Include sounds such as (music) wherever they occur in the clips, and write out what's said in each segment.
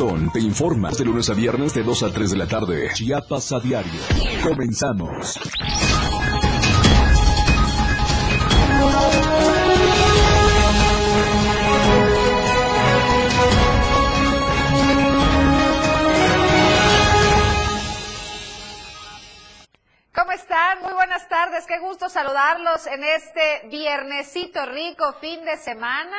Te informa de lunes a viernes de 2 a 3 de la tarde. Chiapas a diario. Comenzamos. ¿Cómo están? Muy buenas tardes. Qué gusto saludarlos en este viernesito rico fin de semana.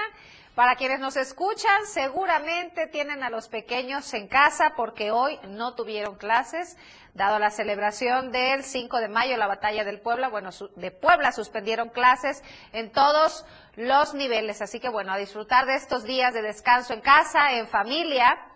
Para quienes nos escuchan, seguramente tienen a los pequeños en casa porque hoy no tuvieron clases, dado la celebración del 5 de mayo, la batalla del Puebla, bueno, de Puebla suspendieron clases en todos los niveles. Así que bueno, a disfrutar de estos días de descanso en casa, en familia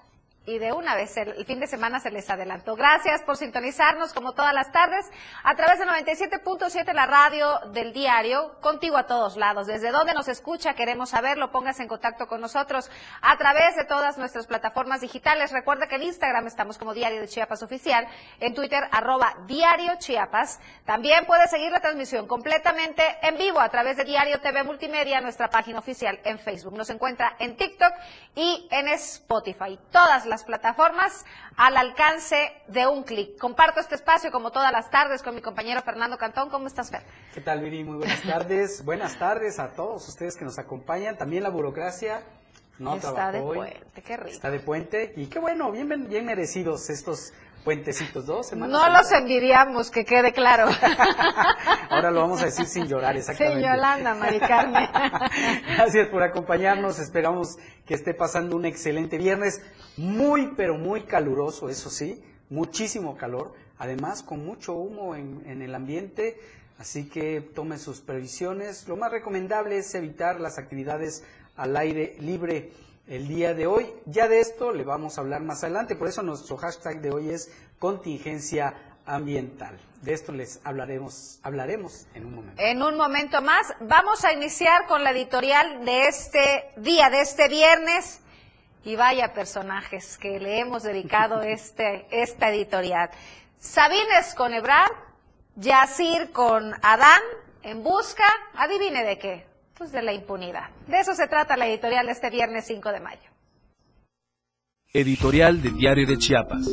y de una vez el, fin de semana se les adelantó. Gracias por sintonizarnos como todas las tardes a través de 97.7 la radio del diario, contigo a todos lados. Desde donde nos escucha, queremos saberlo, póngase en contacto con nosotros a través de todas nuestras plataformas digitales. Recuerda que en Instagram estamos como Diario de Chiapas Oficial, en Twitter arroba Diario Chiapas. También puede seguir la transmisión completamente en vivo a través de Diario TV Multimedia, nuestra página oficial en Facebook. Nos encuentra en TikTok y en Spotify. Todas plataformas al alcance de un clic. Comparto este espacio como todas las tardes con mi compañero Fernando Cantón. ¿Cómo estás, Fer? ¿Qué tal, Viri? Muy buenas tardes. buenas tardes a todos ustedes que nos acompañan. También la burocracia no Está de puente, qué rico. Está de puente y qué bueno, bien, bien merecidos estos puentecitos, dos semanas. No los envidiamos, que quede claro. (laughs) Ahora lo vamos a decir sin llorar, exactamente. Sí, Yolanda, Mari (laughs) Gracias por acompañarnos, esperamos que esté pasando un excelente viernes, muy, pero muy caluroso, eso sí, muchísimo calor, además con mucho humo en, en el ambiente, así que tome sus previsiones. Lo más recomendable es evitar las actividades al aire libre el día de hoy. Ya de esto le vamos a hablar más adelante, por eso nuestro hashtag de hoy es contingencia ambiental. De esto les hablaremos, hablaremos en un momento. En un momento más, vamos a iniciar con la editorial de este día, de este viernes. Y vaya personajes que le hemos dedicado (laughs) este, esta editorial. Sabines con Ebrard, Yacir con Adán, en busca, adivine de qué, pues de la impunidad. De eso se trata la editorial de este viernes 5 de mayo. Editorial de Diario de Chiapas.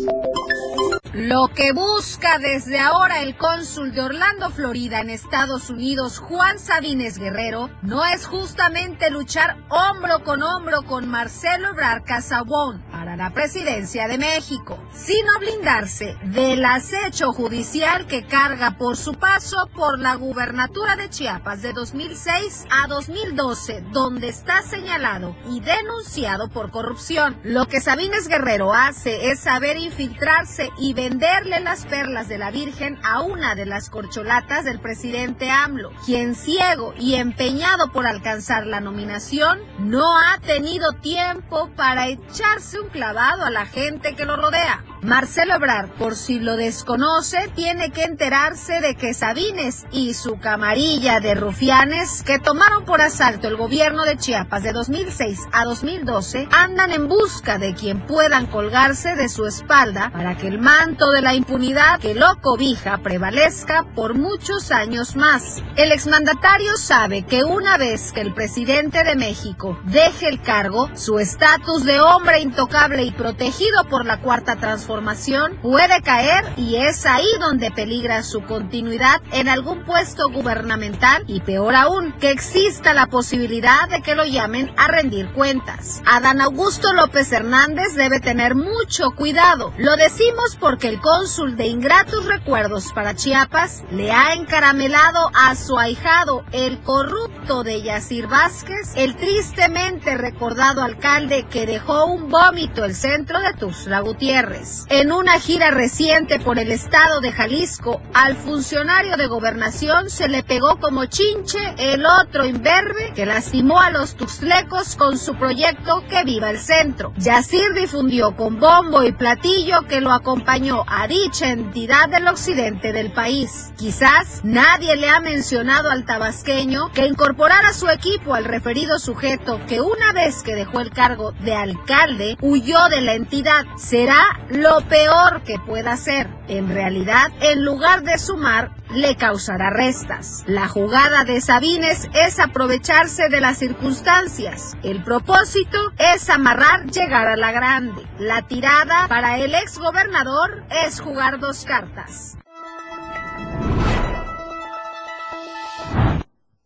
Lo que busca desde ahora el cónsul de Orlando, Florida, en Estados Unidos, Juan Sabines Guerrero, no es justamente luchar hombro con hombro con Marcelo Ebrard Casabón para la presidencia de México, sino blindarse del acecho judicial que carga por su paso por la gubernatura de Chiapas de 2006 a 2012, donde está señalado y denunciado por corrupción. Lo que Sabines Guerrero hace es saber infiltrarse y venderle las perlas de la Virgen a una de las corcholatas del presidente AMLO, quien ciego y empeñado por alcanzar la nominación, no ha tenido tiempo para echarse un clavado a la gente que lo rodea. Marcelo Ebrard, por si lo desconoce, tiene que enterarse de que Sabines y su camarilla de rufianes que tomaron por asalto el gobierno de Chiapas de 2006 a 2012 andan en busca de quien puedan colgarse de su espalda para que el de la impunidad que lo cobija prevalezca por muchos años más. El exmandatario sabe que una vez que el presidente de México deje el cargo, su estatus de hombre intocable y protegido por la cuarta transformación puede caer y es ahí donde peligra su continuidad en algún puesto gubernamental y peor aún, que exista la posibilidad de que lo llamen a rendir cuentas. Adán Augusto López Hernández debe tener mucho cuidado. Lo decimos porque el cónsul de ingratos recuerdos para Chiapas le ha encaramelado a su ahijado, el corrupto de Yacir Vázquez, el tristemente recordado alcalde que dejó un vómito el centro de Tuxtla Gutiérrez. En una gira reciente por el estado de Jalisco, al funcionario de gobernación se le pegó como chinche el otro imberbe que lastimó a los tuxtlecos con su proyecto Que Viva el Centro. Yacir difundió con bombo y platillo que lo acompañó a dicha entidad del occidente del país. Quizás nadie le ha mencionado al tabasqueño que incorporara su equipo al referido sujeto que una vez que dejó el cargo de alcalde huyó de la entidad será lo peor que pueda hacer. En realidad, en lugar de sumar, le causará restas. La jugada de Sabines es aprovecharse de las circunstancias. El propósito es amarrar llegar a la grande. La tirada para el ex gobernador es jugar dos cartas.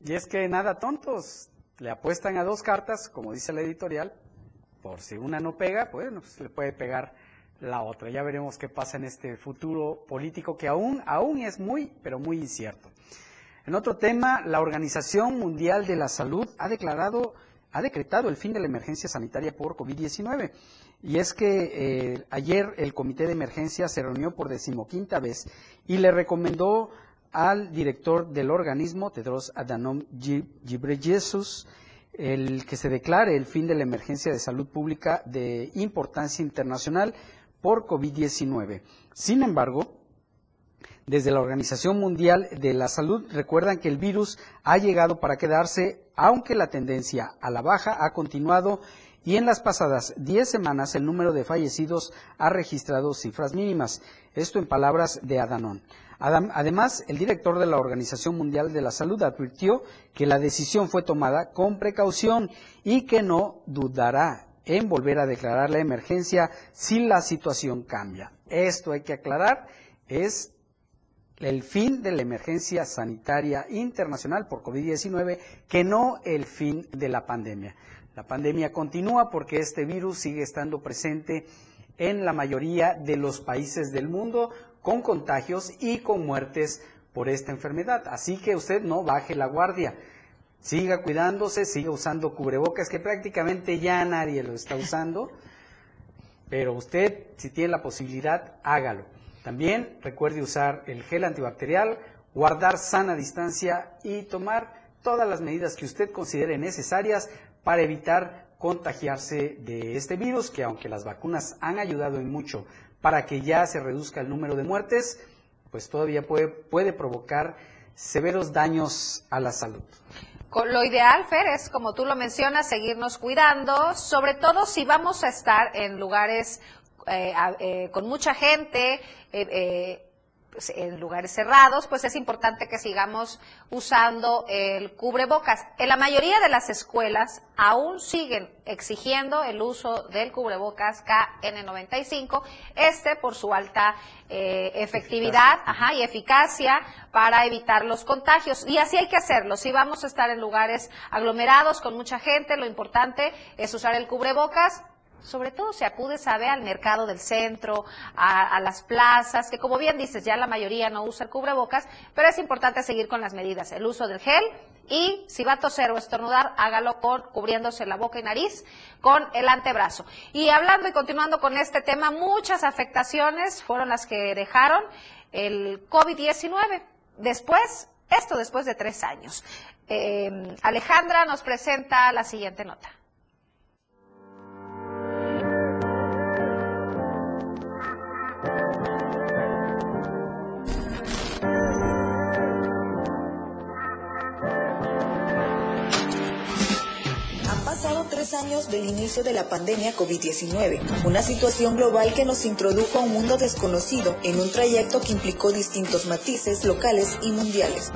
Y es que nada tontos, le apuestan a dos cartas, como dice la editorial, por si una no pega, pues, pues le puede pegar la otra. Ya veremos qué pasa en este futuro político que aún, aún es muy, pero muy incierto. En otro tema, la Organización Mundial de la Salud ha declarado, ha decretado el fin de la emergencia sanitaria por COVID-19. Y es que eh, ayer el Comité de Emergencia se reunió por decimoquinta vez y le recomendó al director del organismo, Tedros Adhanom Ghebreyesus, el que se declare el fin de la emergencia de salud pública de importancia internacional por COVID-19. Sin embargo, desde la Organización Mundial de la Salud recuerdan que el virus ha llegado para quedarse, aunque la tendencia a la baja ha continuado y en las pasadas 10 semanas el número de fallecidos ha registrado cifras mínimas. Esto en palabras de Adanon. Además, el director de la Organización Mundial de la Salud advirtió que la decisión fue tomada con precaución y que no dudará en volver a declarar la emergencia si la situación cambia. Esto hay que aclarar, es el fin de la emergencia sanitaria internacional por COVID-19, que no el fin de la pandemia. La pandemia continúa porque este virus sigue estando presente en la mayoría de los países del mundo con contagios y con muertes por esta enfermedad. Así que usted no baje la guardia. Siga cuidándose, siga usando cubrebocas, que prácticamente ya nadie lo está usando. Pero usted, si tiene la posibilidad, hágalo. También recuerde usar el gel antibacterial, guardar sana distancia y tomar todas las medidas que usted considere necesarias para evitar contagiarse de este virus, que aunque las vacunas han ayudado en mucho para que ya se reduzca el número de muertes, pues todavía puede, puede provocar severos daños a la salud. Lo ideal, Fer, es, como tú lo mencionas, seguirnos cuidando, sobre todo si vamos a estar en lugares eh, eh, con mucha gente, eh, pues, en lugares cerrados, pues es importante que sigamos usando el cubrebocas. En la mayoría de las escuelas aún siguen exigiendo el uso del cubrebocas KN95, este por su alta eh, efectividad ajá, y eficacia para evitar los contagios. Y así hay que hacerlo. Si vamos a estar en lugares aglomerados con mucha gente, lo importante es usar el cubrebocas sobre todo si acudes a ver al mercado del centro, a, las plazas, que como bien dices, ya la mayoría no usa el cubrebocas, pero es importante seguir con las medidas, el uso del gel y si va a toser o estornudar, hágalo con cubriéndose la boca y nariz con el antebrazo. Y hablando y continuando con este tema, muchas afectaciones fueron las que dejaron el COVID-19. Después, esto después de tres años. Eh, Alejandra nos presenta la siguiente nota. Tres años del inicio de la pandemia COVID-19, una situación global que nos introdujo a un mundo desconocido en un trayecto que implicó distintos matices locales y mundiales.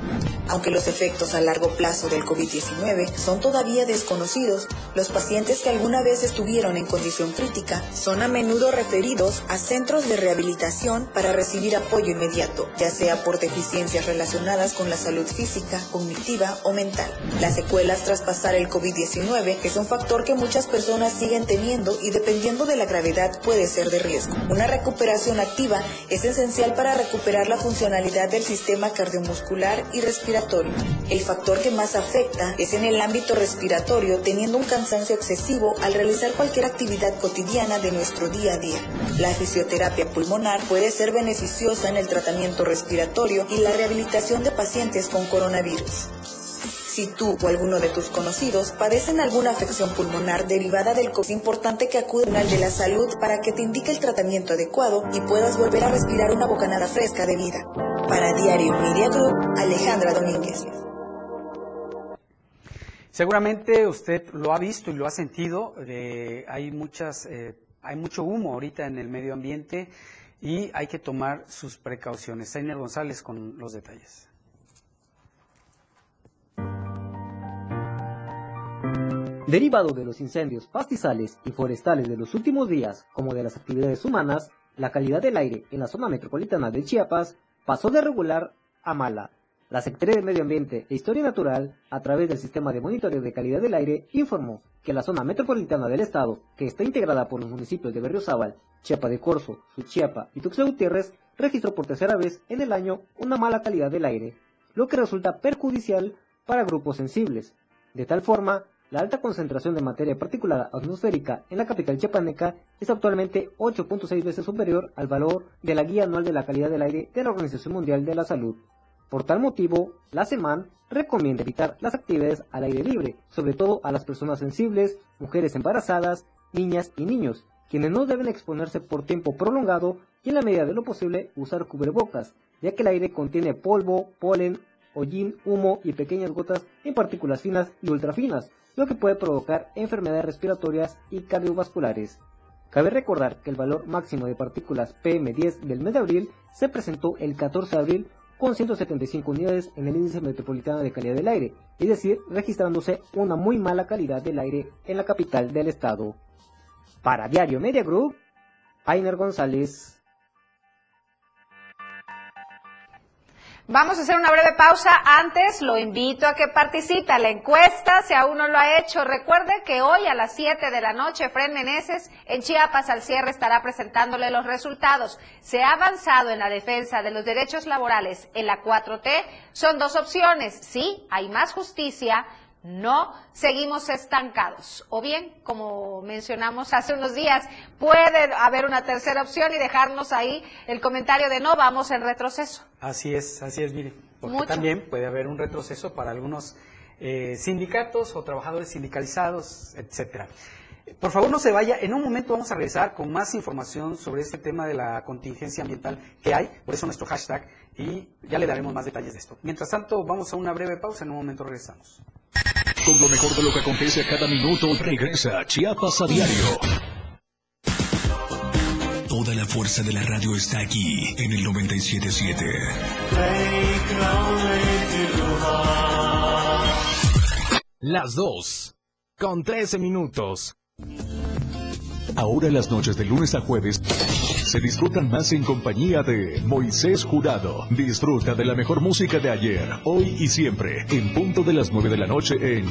Aunque los efectos a largo plazo del COVID-19 son todavía desconocidos, los pacientes que alguna vez estuvieron en condición crítica son a menudo referidos a centros de rehabilitación para recibir apoyo inmediato, ya sea por deficiencias relacionadas con la salud física, cognitiva o mental. Las secuelas tras pasar el COVID-19 es un factor que muchas personas siguen teniendo y dependiendo de la gravedad puede ser de riesgo. Una recuperación activa es esencial para recuperar la funcionalidad del sistema cardiomuscular y respiratorio. El factor que más afecta es en el ámbito respiratorio, teniendo un cansancio excesivo al realizar cualquier actividad cotidiana de nuestro día a día. La fisioterapia pulmonar puede ser beneficiosa en el tratamiento respiratorio y la rehabilitación de pacientes con coronavirus. Si tú o alguno de tus conocidos padecen alguna afección pulmonar derivada del COVID, es importante que acudan al de la salud para que te indique el tratamiento adecuado y puedas volver a respirar una bocanada fresca de vida. Para Diario Media Group, Alejandra Domínguez. Seguramente usted lo ha visto y lo ha sentido. Eh, hay muchas, eh, hay mucho humo ahorita en el medio ambiente y hay que tomar sus precauciones. Sainer González con los detalles. Derivado de los incendios pastizales y forestales de los últimos días, como de las actividades humanas, la calidad del aire en la zona metropolitana de Chiapas pasó de regular a mala. La Secretaría de Medio Ambiente e Historia Natural, a través del Sistema de Monitoreo de Calidad del Aire, informó que la zona metropolitana del estado, que está integrada por los municipios de Berriozábal, Chiapa de Corzo, Suchiapa y Tuxtla Gutiérrez, registró por tercera vez en el año una mala calidad del aire, lo que resulta perjudicial para grupos sensibles. De tal forma, la alta concentración de materia particulada atmosférica en la capital chiapaneca es actualmente 8.6 veces superior al valor de la Guía Anual de la Calidad del Aire de la Organización Mundial de la Salud. Por tal motivo, la SEMAN recomienda evitar las actividades al aire libre, sobre todo a las personas sensibles, mujeres embarazadas, niñas y niños, quienes no deben exponerse por tiempo prolongado y en la medida de lo posible usar cubrebocas, ya que el aire contiene polvo, polen, hollín, humo y pequeñas gotas en partículas finas y ultrafinas, lo que puede provocar enfermedades respiratorias y cardiovasculares. Cabe recordar que el valor máximo de partículas PM10 del mes de abril se presentó el 14 de abril con 175 unidades en el índice metropolitano de calidad del aire, es decir, registrándose una muy mala calidad del aire en la capital del estado. Para Diario Media Group, Ainer González. Vamos a hacer una breve pausa. Antes lo invito a que participe a la encuesta si aún no lo ha hecho. Recuerde que hoy a las 7 de la noche Fred Meneses en Chiapas al cierre estará presentándole los resultados. Se ha avanzado en la defensa de los derechos laborales en la 4T. Son dos opciones. Sí, hay más justicia no seguimos estancados. O bien, como mencionamos hace unos días, puede haber una tercera opción y dejarnos ahí el comentario de no, vamos en retroceso. Así es, así es, mire. Porque también puede haber un retroceso para algunos eh, sindicatos o trabajadores sindicalizados, etcétera. Por favor, no se vaya. En un momento vamos a regresar con más información sobre este tema de la contingencia ambiental que hay, por eso nuestro hashtag, y ya le daremos más detalles de esto. Mientras tanto, vamos a una breve pausa. En un momento regresamos. Con lo mejor de lo que acontece a cada minuto, regresa Chiapas a diario. Toda la fuerza de la radio está aquí en el 977. Las dos, con 13 minutos. Ahora las noches de lunes a jueves se disfrutan más en compañía de Moisés Jurado. Disfruta de la mejor música de ayer, hoy y siempre, en punto de las 9 de la noche en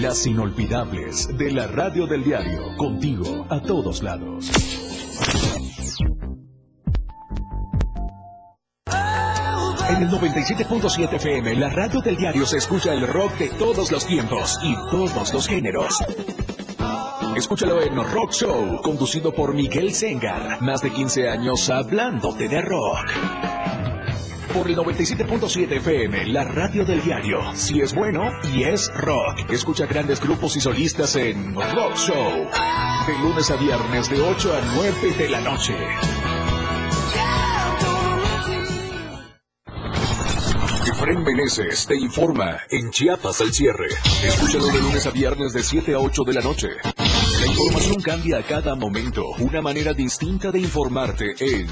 Las Inolvidables de la Radio del Diario, contigo a todos lados. En el 97.7 FM, la radio del diario se escucha el rock de todos los tiempos y todos los géneros. Escúchalo en Rock Show, conducido por Miguel Sengar. Más de 15 años hablándote de rock. Por el 97.7 FM, la radio del diario. Si es bueno y es rock. Escucha grandes grupos y solistas en Rock Show. De lunes a viernes de 8 a 9 de la noche. Efren Meneses te informa en Chiapas al cierre. Escúchalo de lunes a viernes de 7 a 8 de la noche. Información cambia a cada momento. Una manera distinta de informarte en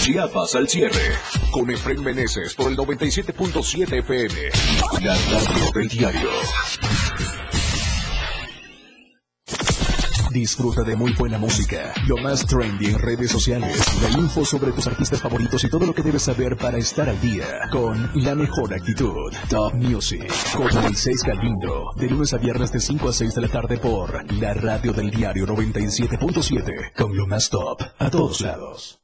Chiapas al cierre. Con Efren Meneses por el 97.7 FM. La radio del diario. Disfruta de muy buena música, lo más trendy en redes sociales, la info sobre tus artistas favoritos y todo lo que debes saber para estar al día con la mejor actitud. Top Music con Moisés Galindo, de lunes a viernes de 5 a 6 de la tarde por la radio del diario 97.7 con lo más top a todos lados.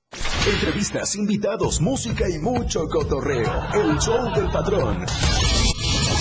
Entrevistas, invitados, música y mucho cotorreo. El show del patrón.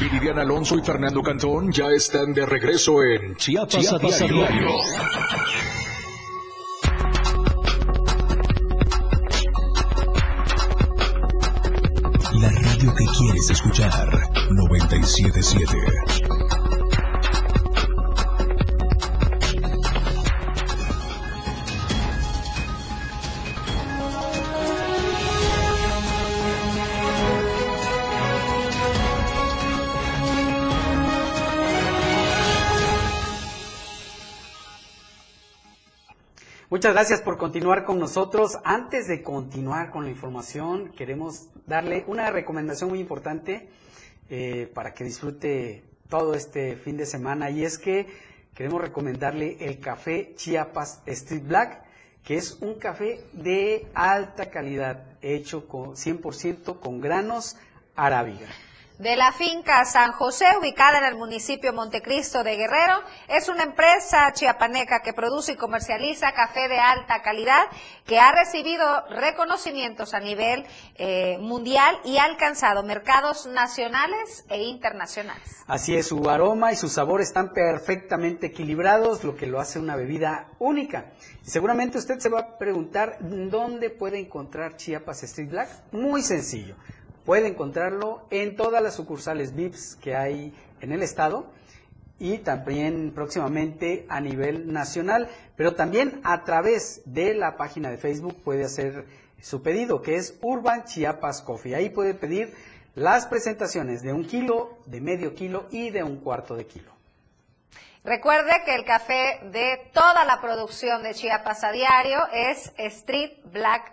Viridiana Alonso y Fernando Cantón ya están de regreso en Chiapas, a diario. La radio que quieres escuchar 977. Muchas gracias por continuar con nosotros. Antes de continuar con la información, queremos darle una recomendación muy importante eh, para que disfrute todo este fin de semana y es que queremos recomendarle el café Chiapas Street Black, que es un café de alta calidad, hecho con 100% con granos arábiga de la finca San José, ubicada en el municipio Montecristo de Guerrero. Es una empresa chiapaneca que produce y comercializa café de alta calidad, que ha recibido reconocimientos a nivel eh, mundial y ha alcanzado mercados nacionales e internacionales. Así es, su aroma y su sabor están perfectamente equilibrados, lo que lo hace una bebida única. seguramente usted se va a preguntar dónde puede encontrar Chiapas Street Black. Muy sencillo Puede encontrarlo en todas las sucursales VIPS que hay en el estado y también próximamente a nivel nacional, pero también a través de la página de Facebook puede hacer su pedido, que es Urban Chiapas Coffee. Ahí puede pedir las presentaciones de un kilo, de medio kilo y de un cuarto de kilo. Recuerde que el café de toda la producción de Chiapas a diario es Street Black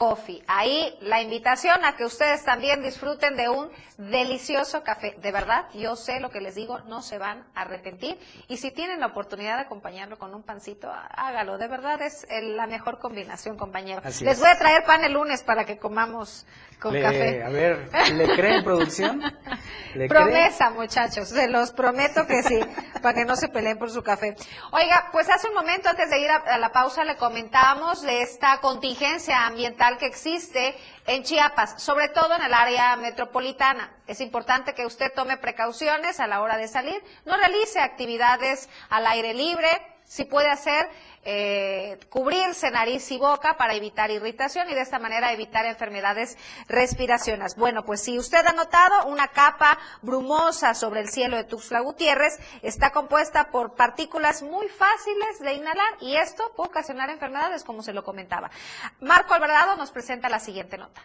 Coffee. Ahí la invitación a que ustedes también disfruten de un delicioso café. De verdad, yo sé lo que les digo, no se van a arrepentir. Y si tienen la oportunidad de acompañarlo con un pancito, hágalo. De verdad es la mejor combinación, compañero. les voy a traer pan el lunes para que comamos con café. A ver, ¿le creen producción? Promesa, muchachos, se los prometo que sí, para que no se peleen por su café. Oiga, pues hace un momento antes de ir a la pausa le comentábamos de esta contingencia ambiental que existe en Chiapas, sobre todo en el área metropolitana. Es importante que usted tome precauciones a la hora de salir, no realice actividades al aire libre, si puede hacer eh, cubrirse nariz y boca para evitar irritación y de esta manera evitar enfermedades respiraciones. Bueno, pues si usted ha notado, una capa brumosa sobre el cielo de Tuxtla Gutiérrez está compuesta por partículas muy fáciles de inhalar y esto puede ocasionar enfermedades, como se lo comentaba. Marco Alvarado nos presenta la siguiente nota.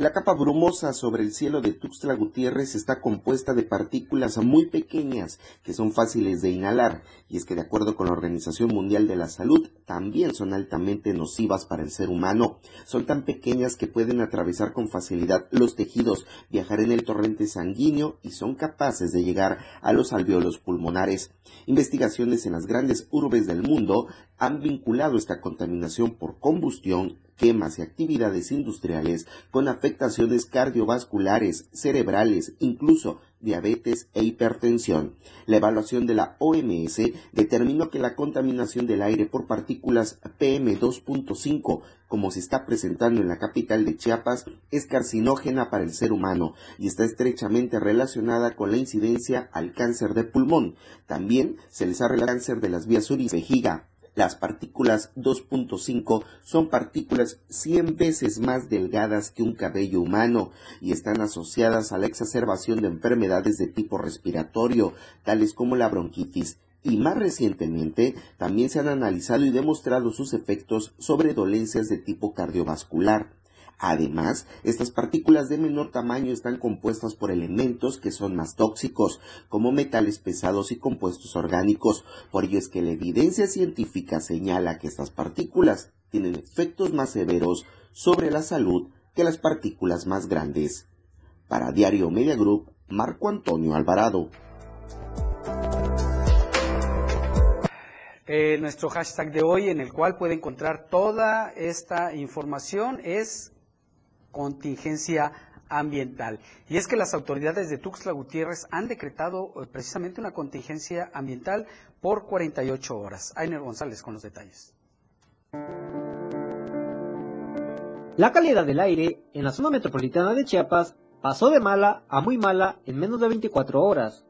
La capa brumosa sobre el cielo de Tuxtla Gutiérrez está compuesta de partículas muy pequeñas que son fáciles de inhalar, y es que de acuerdo con la Organización Mundial de la Salud, también son altamente nocivas para el ser humano. Son tan pequeñas que pueden atravesar con facilidad los tejidos, viajar en el torrente sanguíneo y son capaces de llegar a los alveolos pulmonares. Investigaciones en las grandes urbes del mundo han vinculado esta contaminación por combustión quemas y actividades industriales con afectaciones cardiovasculares, cerebrales, incluso diabetes e hipertensión. La evaluación de la OMS determinó que la contaminación del aire por partículas PM2.5, como se está presentando en la capital de Chiapas, es carcinógena para el ser humano y está estrechamente relacionada con la incidencia al cáncer de pulmón. También se les ha el cáncer de las vías vejiga, las partículas 2.5 son partículas 100 veces más delgadas que un cabello humano y están asociadas a la exacerbación de enfermedades de tipo respiratorio, tales como la bronquitis, y más recientemente también se han analizado y demostrado sus efectos sobre dolencias de tipo cardiovascular. Además, estas partículas de menor tamaño están compuestas por elementos que son más tóxicos, como metales pesados y compuestos orgánicos. Por ello es que la evidencia científica señala que estas partículas tienen efectos más severos sobre la salud que las partículas más grandes. Para Diario Media Group, Marco Antonio Alvarado. Eh, nuestro hashtag de hoy en el cual puede encontrar toda esta información es contingencia ambiental. Y es que las autoridades de Tuxtla Gutiérrez han decretado eh, precisamente una contingencia ambiental por 48 horas. Ainer González con los detalles. La calidad del aire en la zona metropolitana de Chiapas pasó de mala a muy mala en menos de 24 horas.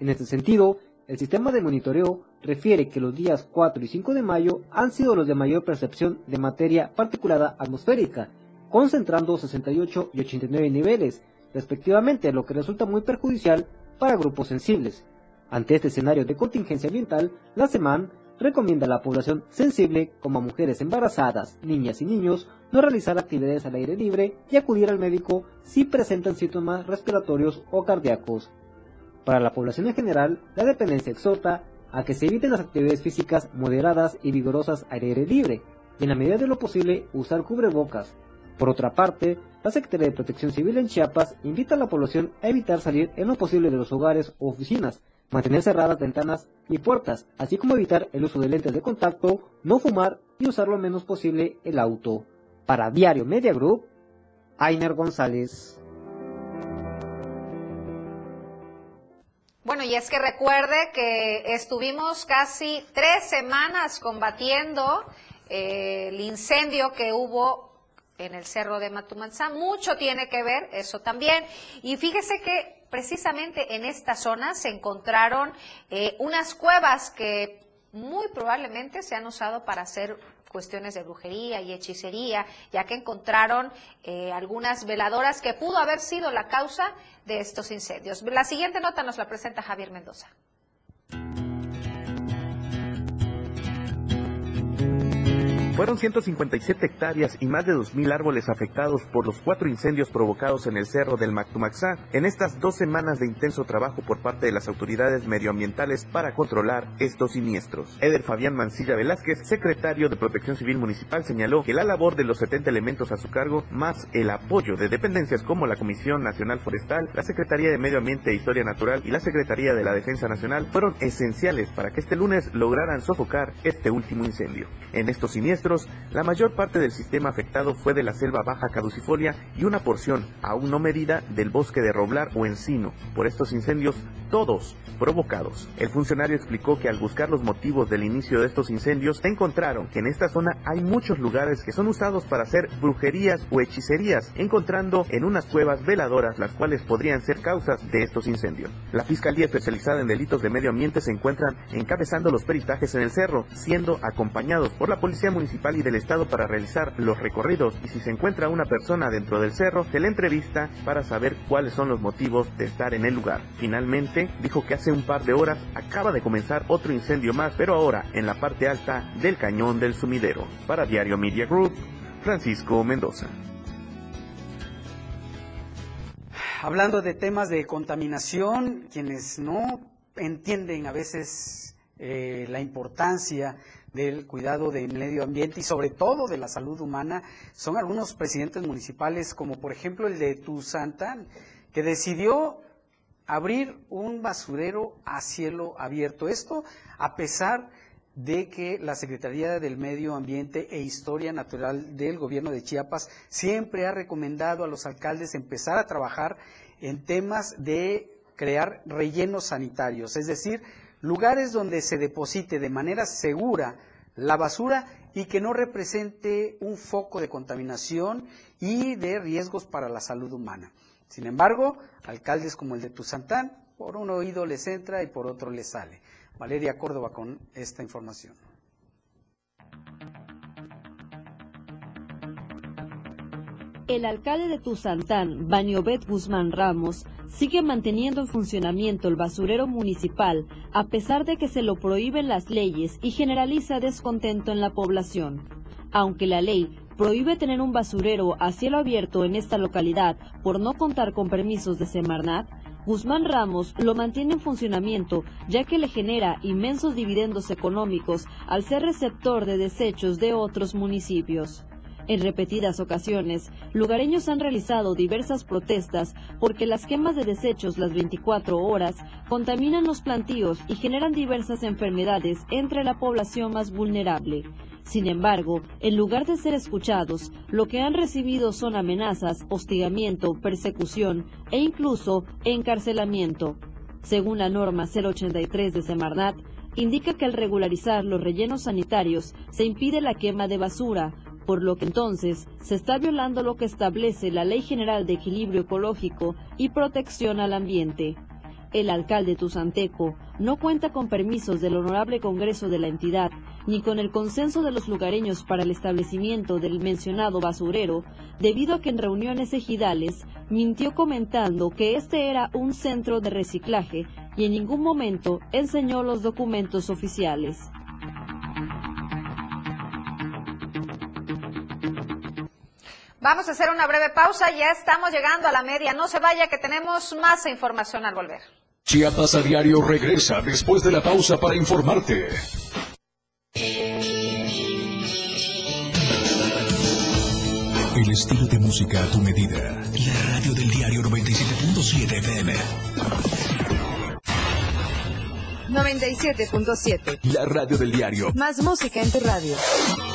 En este sentido, el sistema de monitoreo refiere que los días 4 y 5 de mayo han sido los de mayor percepción de materia particulada atmosférica, concentrando 68 y 89 niveles, respectivamente, lo que resulta muy perjudicial para grupos sensibles. Ante este escenario de contingencia ambiental, la SEMAN recomienda a la población sensible, como a mujeres embarazadas, niñas y niños, no realizar actividades al aire libre y acudir al médico si presentan síntomas respiratorios o cardíacos. Para la población en general, la dependencia exhorta a que se eviten las actividades físicas moderadas y vigorosas al aire libre, y en la medida de lo posible usar cubrebocas. Por otra parte, la Secretaría de Protección Civil en Chiapas invita a la población a evitar salir en lo posible de los hogares o oficinas, mantener cerradas ventanas y puertas, así como evitar el uso de lentes de contacto, no fumar y usar lo menos posible el auto. Para Diario Media Group, Ainer González. Bueno, y es que recuerde que estuvimos casi tres semanas combatiendo eh, el incendio que hubo en el cerro de Matumanzá. Mucho tiene que ver eso también. Y fíjese que precisamente en esta zona se encontraron eh, unas cuevas que muy probablemente se han usado para hacer cuestiones de brujería y hechicería, ya que encontraron eh, algunas veladoras que pudo haber sido la causa de estos incendios. La siguiente nota nos la presenta Javier Mendoza. Fueron 157 hectáreas y más de 2.000 árboles afectados por los cuatro incendios provocados en el cerro del Mactumaxá en estas dos semanas de intenso trabajo por parte de las autoridades medioambientales para controlar estos siniestros. Eder Fabián Mancilla Velázquez, secretario de Protección Civil Municipal, señaló que la labor de los 70 elementos a su cargo, más el apoyo de dependencias como la Comisión Nacional Forestal, la Secretaría de Medio Ambiente e Historia Natural y la Secretaría de la Defensa Nacional, fueron esenciales para que este lunes lograran sofocar este último incendio. En estos siniestros, la mayor parte del sistema afectado fue de la selva baja caducifolia y una porción, aún no medida, del bosque de roblar o encino. Por estos incendios, todos provocados. El funcionario explicó que al buscar los motivos del inicio de estos incendios, encontraron que en esta zona hay muchos lugares que son usados para hacer brujerías o hechicerías, encontrando en unas cuevas veladoras las cuales podrían ser causas de estos incendios. La Fiscalía Especializada en Delitos de Medio Ambiente se encuentran encabezando los peritajes en el cerro, siendo acompañados por la Policía Municipal y del Estado para realizar los recorridos y si se encuentra una persona dentro del cerro, se le entrevista para saber cuáles son los motivos de estar en el lugar. Finalmente, dijo que hace un par de horas acaba de comenzar otro incendio más, pero ahora en la parte alta del cañón del sumidero. Para Diario Media Group, Francisco Mendoza. Hablando de temas de contaminación, quienes no entienden a veces eh, la importancia del cuidado del medio ambiente y sobre todo de la salud humana son algunos presidentes municipales, como por ejemplo el de Tuzantán, que decidió abrir un basurero a cielo abierto. Esto a pesar de que la Secretaría del Medio Ambiente e Historia Natural del Gobierno de Chiapas siempre ha recomendado a los alcaldes empezar a trabajar en temas de crear rellenos sanitarios, es decir, lugares donde se deposite de manera segura la basura y que no represente un foco de contaminación y de riesgos para la salud humana. Sin embargo, alcaldes como el de Tuzantán, por un oído les entra y por otro les sale. Valeria Córdoba con esta información. El alcalde de Tuzantán, Baniobet Guzmán Ramos, sigue manteniendo en funcionamiento el basurero municipal a pesar de que se lo prohíben las leyes y generaliza descontento en la población. Aunque la ley prohíbe tener un basurero a cielo abierto en esta localidad por no contar con permisos de Semarnat, Guzmán Ramos lo mantiene en funcionamiento ya que le genera inmensos dividendos económicos al ser receptor de desechos de otros municipios. En repetidas ocasiones, lugareños han realizado diversas protestas porque las quemas de desechos las 24 horas contaminan los plantíos y generan diversas enfermedades entre la población más vulnerable. Sin embargo, en lugar de ser escuchados, lo que han recibido son amenazas, hostigamiento, persecución e incluso encarcelamiento. Según la norma 083 de Semarnat, indica que al regularizar los rellenos sanitarios se impide la quema de basura, por lo que entonces se está violando lo que establece la Ley General de Equilibrio Ecológico y Protección al Ambiente. El alcalde Tuzanteco no cuenta con permisos del Honorable Congreso de la entidad ni con el consenso de los lugareños para el establecimiento del mencionado basurero, debido a que en reuniones ejidales mintió comentando que este era un centro de reciclaje y en ningún momento enseñó los documentos oficiales. Vamos a hacer una breve pausa, ya estamos llegando a la media. No se vaya que tenemos más información al volver. Chiapas a diario regresa después de la pausa para informarte. El estilo de música a tu medida. La radio del diario 97.7 FM. 97.7. La radio del diario. Más música en tu radio.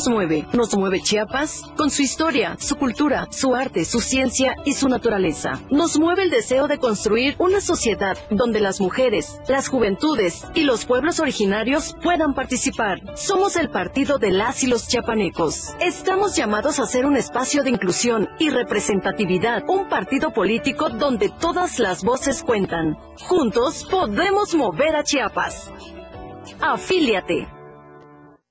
Nos mueve? Nos mueve Chiapas con su historia, su cultura, su arte, su ciencia y su naturaleza. Nos mueve el deseo de construir una sociedad donde las mujeres, las juventudes y los pueblos originarios puedan participar. Somos el partido de las y los chiapanecos. Estamos llamados a ser un espacio de inclusión y representatividad, un partido político donde todas las voces cuentan. Juntos podemos mover a Chiapas. Afíliate.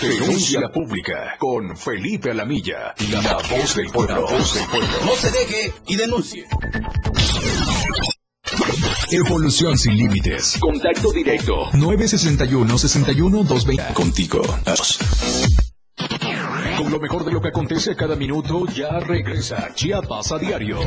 Denuncia pública con Felipe Alamilla, la voz del pueblo. voz del pueblo. No se deje y denuncie. Evolución sin límites. Contacto directo. 961-61-220. Contigo. Con lo mejor de lo que acontece a cada minuto, ya regresa Chiapas a diario.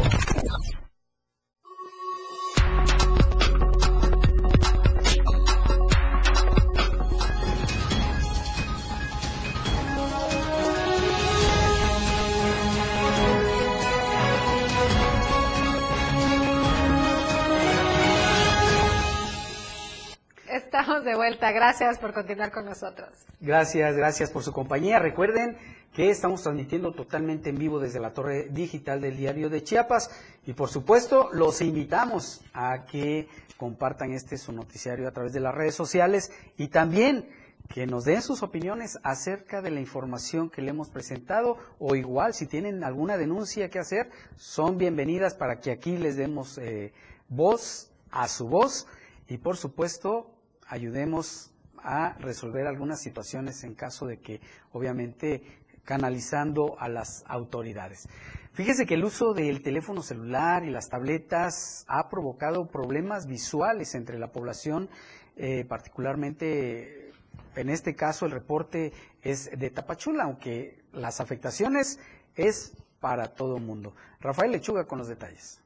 Gracias por continuar con nosotros. Gracias, gracias por su compañía. Recuerden que estamos transmitiendo totalmente en vivo desde la torre digital del diario de Chiapas y por supuesto los invitamos a que compartan este su noticiario a través de las redes sociales y también que nos den sus opiniones acerca de la información que le hemos presentado o igual si tienen alguna denuncia que hacer son bienvenidas para que aquí les demos eh, voz a su voz y por supuesto ayudemos a resolver algunas situaciones en caso de que obviamente canalizando a las autoridades. Fíjese que el uso del teléfono celular y las tabletas ha provocado problemas visuales entre la población, eh, particularmente en este caso el reporte es de Tapachula, aunque las afectaciones es para todo mundo. Rafael Lechuga con los detalles.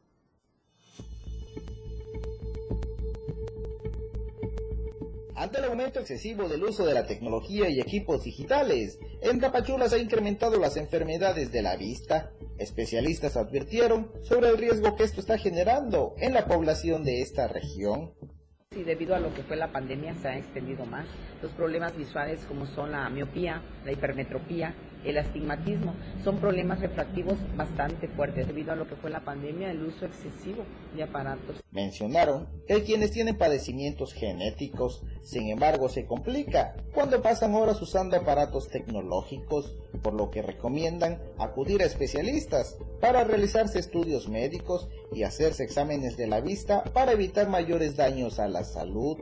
Ante el aumento excesivo del uso de la tecnología y equipos digitales, en Tapachula se han incrementado las enfermedades de la vista. Especialistas advirtieron sobre el riesgo que esto está generando en la población de esta región. Y debido a lo que fue la pandemia se ha extendido más. Los problemas visuales como son la miopía, la hipermetropía, el astigmatismo. Son problemas refractivos bastante fuertes debido a lo que fue la pandemia, el uso excesivo de aparatos. Mencionaron que quienes tienen padecimientos genéticos, sin embargo, se complica cuando pasan horas usando aparatos tecnológicos, por lo que recomiendan acudir a especialistas para realizarse estudios médicos y hacerse exámenes de la vista para evitar mayores daños a la salud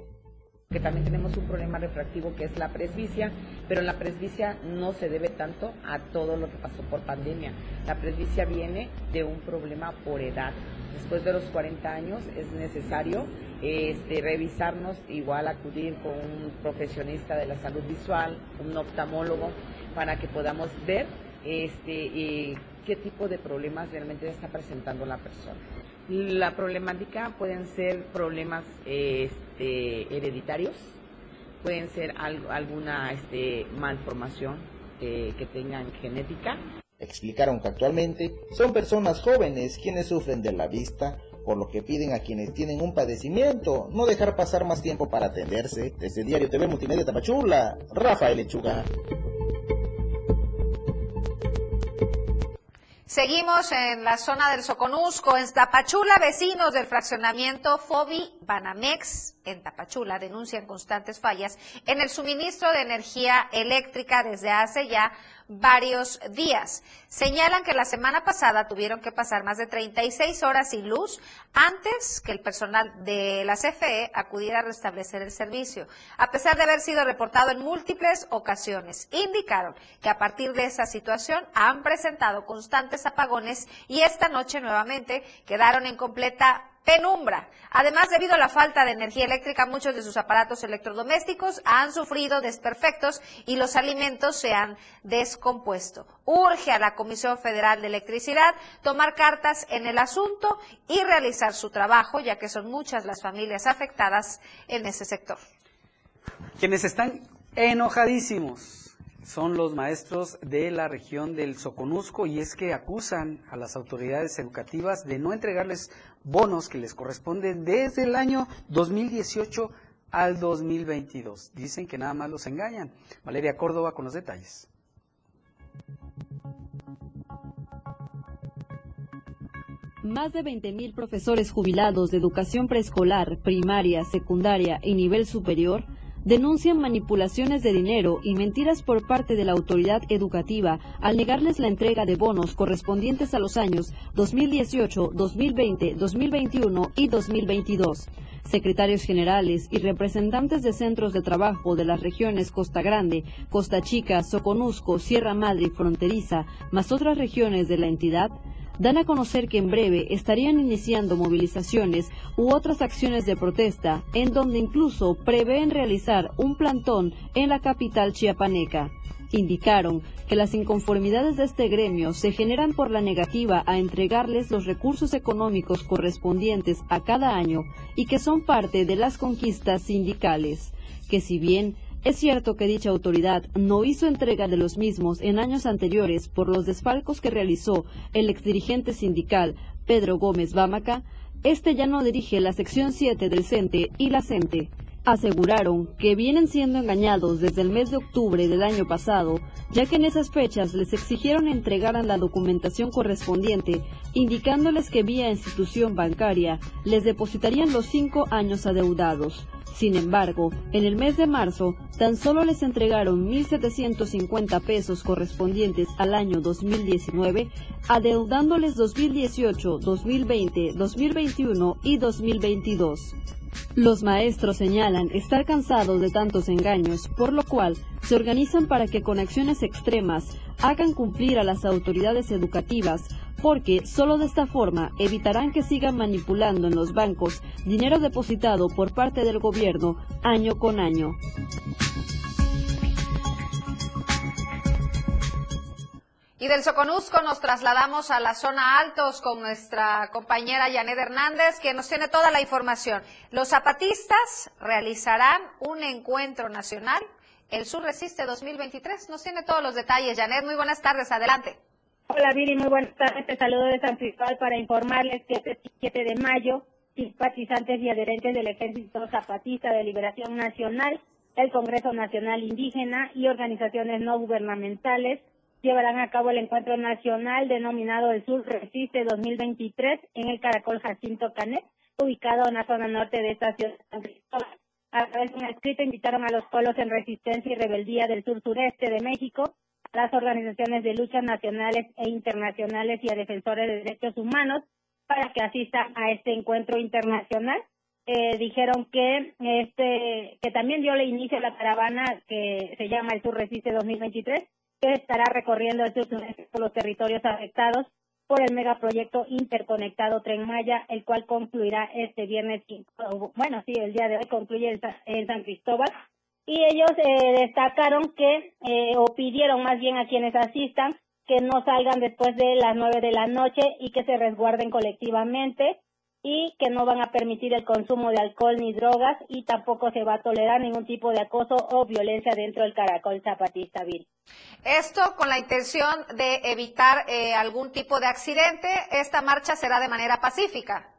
que también tenemos un problema refractivo que es la presbicia, pero la presbicia no se debe tanto a todo lo que pasó por pandemia. La presbicia viene de un problema por edad. Después de los 40 años es necesario este, revisarnos, igual acudir con un profesionista de la salud visual, un oftalmólogo, para que podamos ver este, qué tipo de problemas realmente está presentando la persona. La problemática pueden ser problemas este, hereditarios, pueden ser alguna este, malformación eh, que tengan genética. Explicaron que actualmente son personas jóvenes quienes sufren de la vista, por lo que piden a quienes tienen un padecimiento no dejar pasar más tiempo para atenderse. Desde Diario TV Multimedia Tapachula, Rafael Lechuga. Seguimos en la zona del Soconusco, en Tapachula, vecinos del fraccionamiento Fobi Banamex en Tapachula denuncian constantes fallas en el suministro de energía eléctrica desde hace ya varios días. Señalan que la semana pasada tuvieron que pasar más de 36 horas sin luz antes que el personal de la CFE acudiera a restablecer el servicio, a pesar de haber sido reportado en múltiples ocasiones. Indicaron que a partir de esa situación han presentado constantes apagones y esta noche nuevamente quedaron en completa penumbra. Además, debido a la falta de energía eléctrica, muchos de sus aparatos electrodomésticos han sufrido desperfectos y los alimentos se han descompuesto. Urge a la Comisión Federal de Electricidad tomar cartas en el asunto y realizar su trabajo, ya que son muchas las familias afectadas en ese sector. Quienes están enojadísimos son los maestros de la región del Soconusco y es que acusan a las autoridades educativas de no entregarles bonos que les corresponden desde el año 2018 al 2022. Dicen que nada más los engañan. Valeria Córdoba con los detalles. Más de 20.000 profesores jubilados de educación preescolar, primaria, secundaria y nivel superior denuncian manipulaciones de dinero y mentiras por parte de la autoridad educativa al negarles la entrega de bonos correspondientes a los años 2018, 2020, 2021 y 2022. Secretarios generales y representantes de centros de trabajo de las regiones Costa Grande, Costa Chica, Soconusco, Sierra Madre y Fronteriza, más otras regiones de la entidad, dan a conocer que en breve estarían iniciando movilizaciones u otras acciones de protesta, en donde incluso prevén realizar un plantón en la capital chiapaneca. Indicaron que las inconformidades de este gremio se generan por la negativa a entregarles los recursos económicos correspondientes a cada año y que son parte de las conquistas sindicales, que si bien es cierto que dicha autoridad no hizo entrega de los mismos en años anteriores por los desfalcos que realizó el exdirigente sindical Pedro Gómez Bámaca, este ya no dirige la sección 7 del CENTE y la CENTE. Aseguraron que vienen siendo engañados desde el mes de octubre del año pasado, ya que en esas fechas les exigieron entregaran la documentación correspondiente, indicándoles que vía institución bancaria les depositarían los cinco años adeudados Sin embargo, en el mes de marzo, tan solo les entregaron 1.750 pesos correspondientes al año 2019, adeudándoles 2018, 2020, 2021 y 2022. Los maestros señalan estar cansados de tantos engaños, por lo cual se organizan para que con acciones extremas hagan cumplir a las autoridades educativas, porque solo de esta forma evitarán que sigan manipulando en los bancos dinero depositado por parte del gobierno año con año. Y del Soconusco nos trasladamos a la zona Altos con nuestra compañera Janet Hernández, quien nos tiene toda la información. Los zapatistas realizarán un encuentro nacional. El Sur Resiste 2023. Nos tiene todos los detalles. Janet, muy buenas tardes. Adelante. Hola Viri, muy buenas tardes. Te saludo de San Cristóbal para informarles que este 7 de mayo, simpatizantes y adherentes del Ejército Zapatista de Liberación Nacional, el Congreso Nacional Indígena y organizaciones no gubernamentales llevarán a cabo el encuentro nacional denominado El Sur Resiste 2023 en el Caracol Jacinto Canet, ubicado en la zona norte de esta ciudad de San Cristóbal. A través de un escrito invitaron a los pueblos en resistencia y rebeldía del sur sureste de México, las organizaciones de luchas nacionales e internacionales y a defensores de derechos humanos para que asistan a este encuentro internacional. Eh, dijeron que este que también dio le inicio a la caravana que se llama el Sur Resiste 2023 que estará recorriendo el por los territorios afectados por el megaproyecto interconectado Tren Maya, el cual concluirá este viernes, bueno, sí, el día de hoy concluye en San Cristóbal. Y ellos eh, destacaron que, eh, o pidieron más bien a quienes asistan, que no salgan después de las nueve de la noche y que se resguarden colectivamente y que no van a permitir el consumo de alcohol ni drogas y tampoco se va a tolerar ningún tipo de acoso o violencia dentro del caracol zapatista Vir. Esto con la intención de evitar eh, algún tipo de accidente, esta marcha será de manera pacífica.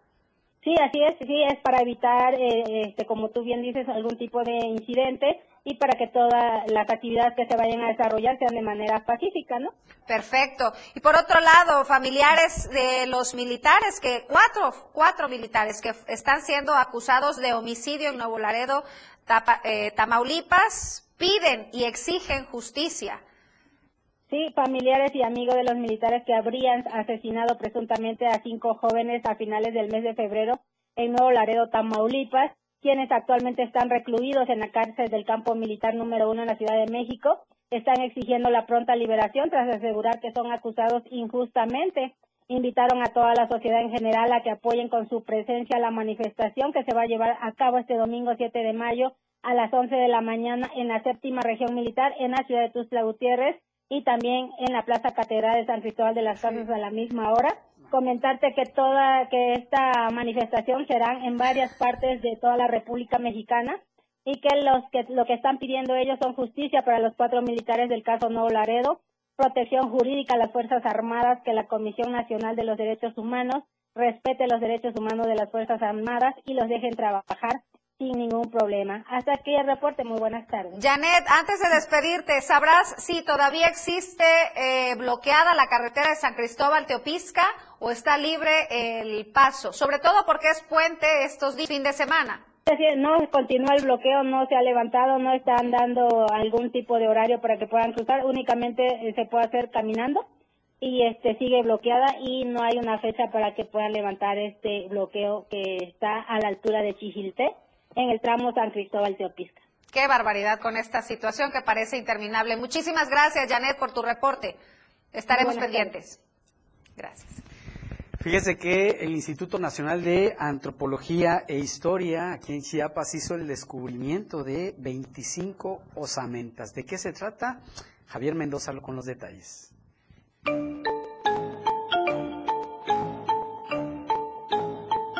Sí, así es, sí, es para evitar, eh, este, como tú bien dices, algún tipo de incidente y para que todas las actividades que se vayan a desarrollar sean de manera pacífica, ¿no? Perfecto. Y por otro lado, familiares de los militares, que cuatro, cuatro militares que están siendo acusados de homicidio en Nuevo Laredo, eh, Tamaulipas, piden y exigen justicia. Sí, familiares y amigos de los militares que habrían asesinado presuntamente a cinco jóvenes a finales del mes de febrero en Nuevo Laredo, Tamaulipas, quienes actualmente están recluidos en la cárcel del campo militar número uno en la Ciudad de México, están exigiendo la pronta liberación tras asegurar que son acusados injustamente. Invitaron a toda la sociedad en general a que apoyen con su presencia la manifestación que se va a llevar a cabo este domingo 7 de mayo a las 11 de la mañana en la séptima región militar en la ciudad de Tuzla Gutiérrez y también en la Plaza Catedral de San Cristóbal de las Casas a la misma hora. Comentarte que toda que esta manifestación será en varias partes de toda la República Mexicana y que los que lo que están pidiendo ellos son justicia para los cuatro militares del caso Nuevo Laredo, protección jurídica a las Fuerzas Armadas, que la Comisión Nacional de los Derechos Humanos respete los derechos humanos de las Fuerzas Armadas y los dejen trabajar sin ningún problema. Hasta aquí el reporte. Muy buenas tardes. Janet, antes de despedirte, ¿sabrás si todavía existe eh, bloqueada la carretera de San Cristóbal Teopisca o está libre el paso? Sobre todo porque es puente estos días, fin de semana. No continúa el bloqueo, no se ha levantado, no están dando algún tipo de horario para que puedan cruzar, únicamente eh, se puede hacer caminando y este sigue bloqueada y no hay una fecha para que puedan levantar este bloqueo que está a la altura de Chijilte en el tramo San Cristóbal Teopisca. Qué barbaridad con esta situación que parece interminable. Muchísimas gracias, Janet, por tu reporte. Estaremos pendientes. Gracias. Fíjese que el Instituto Nacional de Antropología e Historia aquí en Chiapas hizo el descubrimiento de 25 osamentas. ¿De qué se trata? Javier Mendoza con los detalles.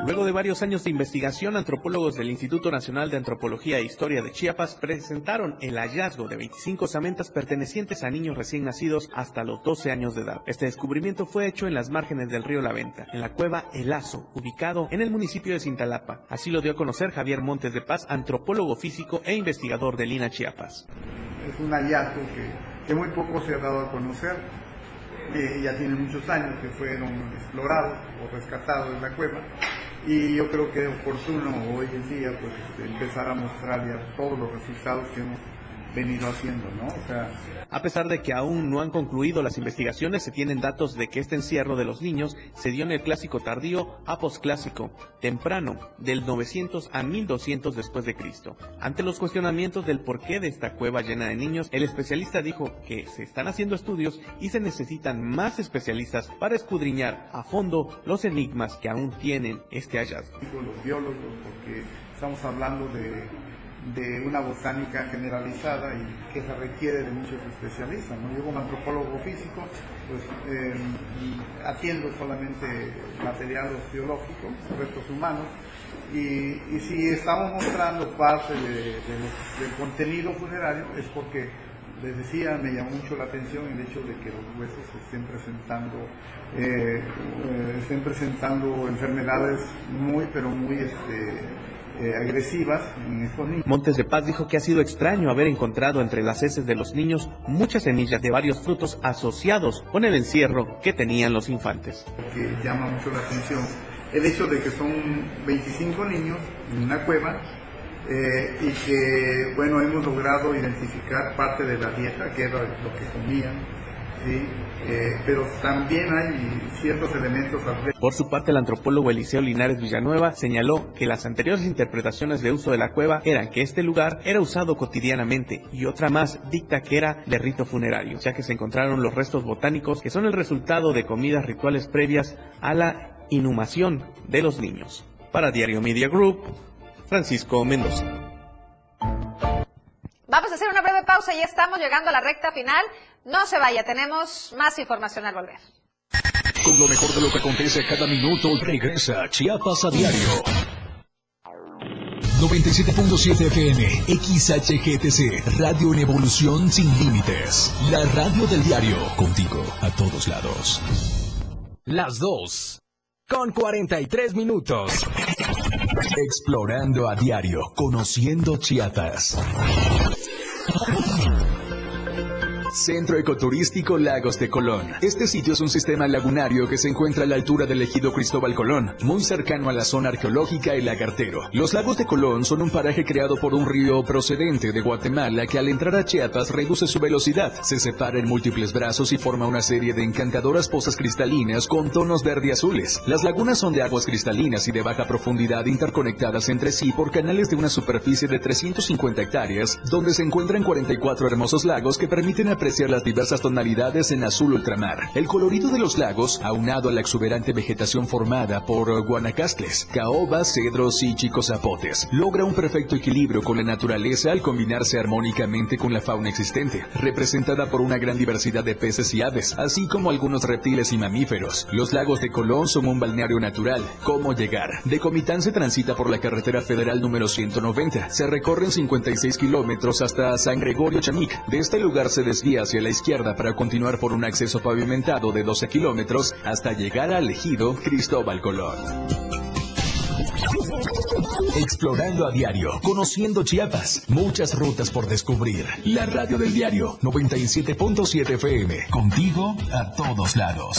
Luego de varios años de investigación, antropólogos del Instituto Nacional de Antropología e Historia de Chiapas presentaron el hallazgo de 25 osamentas pertenecientes a niños recién nacidos hasta los 12 años de edad. Este descubrimiento fue hecho en las márgenes del río La Venta, en la cueva El Lazo, ubicado en el municipio de Cintalapa. Así lo dio a conocer Javier Montes de Paz, antropólogo físico e investigador de Lina Chiapas. Es un hallazgo que, muy poco se ha dado a conocer. ya tiene muchos años que fueron explorados o rescatados de la cueva y yo creo que es oportuno hoy en día pues empezar a mostrar ya todos los resultados que hemos venido haciendo, ¿no? O sea, a pesar de que aún no han concluido las investigaciones, se tienen datos de que este encierro de los niños se dio en el clásico tardío a posclásico, temprano, del 900 a 1200 después de Cristo. Ante los cuestionamientos del porqué de esta cueva llena de niños, el especialista dijo que se están haciendo estudios y se necesitan más especialistas para escudriñar a fondo los enigmas que aún tienen este hallazgo. Los biólogos, porque estamos hablando de de una botánica generalizada y que se requiere de muchos especialistas. ¿no? Yo como antropólogo físico, pues eh, atiendo solamente materiales biológicos, restos humanos, y, si estamos mostrando parte del contenido funerario es porque les decía, me llamó mucho la atención el hecho de que los huesos estén presentando, eh, eh, estén presentando enfermedades muy, pero muy este, eh, agresivas en estos niños. Montes de Paz dijo que ha sido extraño haber encontrado entre las heces de los niños muchas semillas de varios frutos asociados con el encierro que tenían los infantes. Que llama mucho la atención el hecho de que son 25 niños en una cueva eh, y que, bueno, hemos logrado identificar parte de la dieta, que era lo que comían, eh, pero también hay ciertos elementos. Por su parte, el antropólogo Eliseo Linares Villanueva señaló que las anteriores interpretaciones de uso de la cueva eran que este lugar era usado cotidianamente y otra más dicta que era de rito funerario, ya que se encontraron los restos botánicos que son el resultado de comidas rituales previas a la inhumación de los niños. Para Diario Media Group, Francisco Mendoza. Vamos a hacer una breve pausa y estamos llegando a la recta final. No se vaya, tenemos más información al volver. Con lo mejor de lo que acontece cada minuto, regresa Chiapas a diario. 97.7 FM, XHGTC, Radio en Evolución Sin Límites. La radio del diario, contigo a todos lados. Las dos, con 43 minutos. Explorando a diario, conociendo Chiapas. Centro Ecoturístico Lagos de Colón. Este sitio es un sistema lagunario que se encuentra a la altura del ejido Cristóbal Colón, muy cercano a la zona arqueológica El Lagartero. Los lagos de Colón son un paraje creado por un río procedente de Guatemala que al entrar a Chiapas reduce su velocidad, se separa en múltiples brazos y forma una serie de encantadoras pozas cristalinas con tonos verde azules. Las lagunas son de aguas cristalinas y de baja profundidad interconectadas entre sí por canales de una superficie de 350 hectáreas, donde se encuentran 44 hermosos lagos que permiten apreciar apreciar las diversas tonalidades en azul ultramar. El colorido de los lagos, aunado a la exuberante vegetación formada por guanacastles, caobas, cedros y chicos zapotes, logra un perfecto equilibrio con la naturaleza al combinarse armónicamente con la fauna existente, representada por una gran diversidad de peces y aves, así como algunos reptiles y mamíferos. Los lagos de Colón son un balneario natural. ¿Cómo llegar? De Comitán se transita por la carretera federal número 190. Se recorren 56 kilómetros hasta San Gregorio Chamic. De este lugar se desvía hacia la izquierda para continuar por un acceso pavimentado de 12 kilómetros hasta llegar al ejido Cristóbal Colón. Explorando a diario, conociendo Chiapas, muchas rutas por descubrir. La radio del diario 97.7 FM, contigo a todos lados.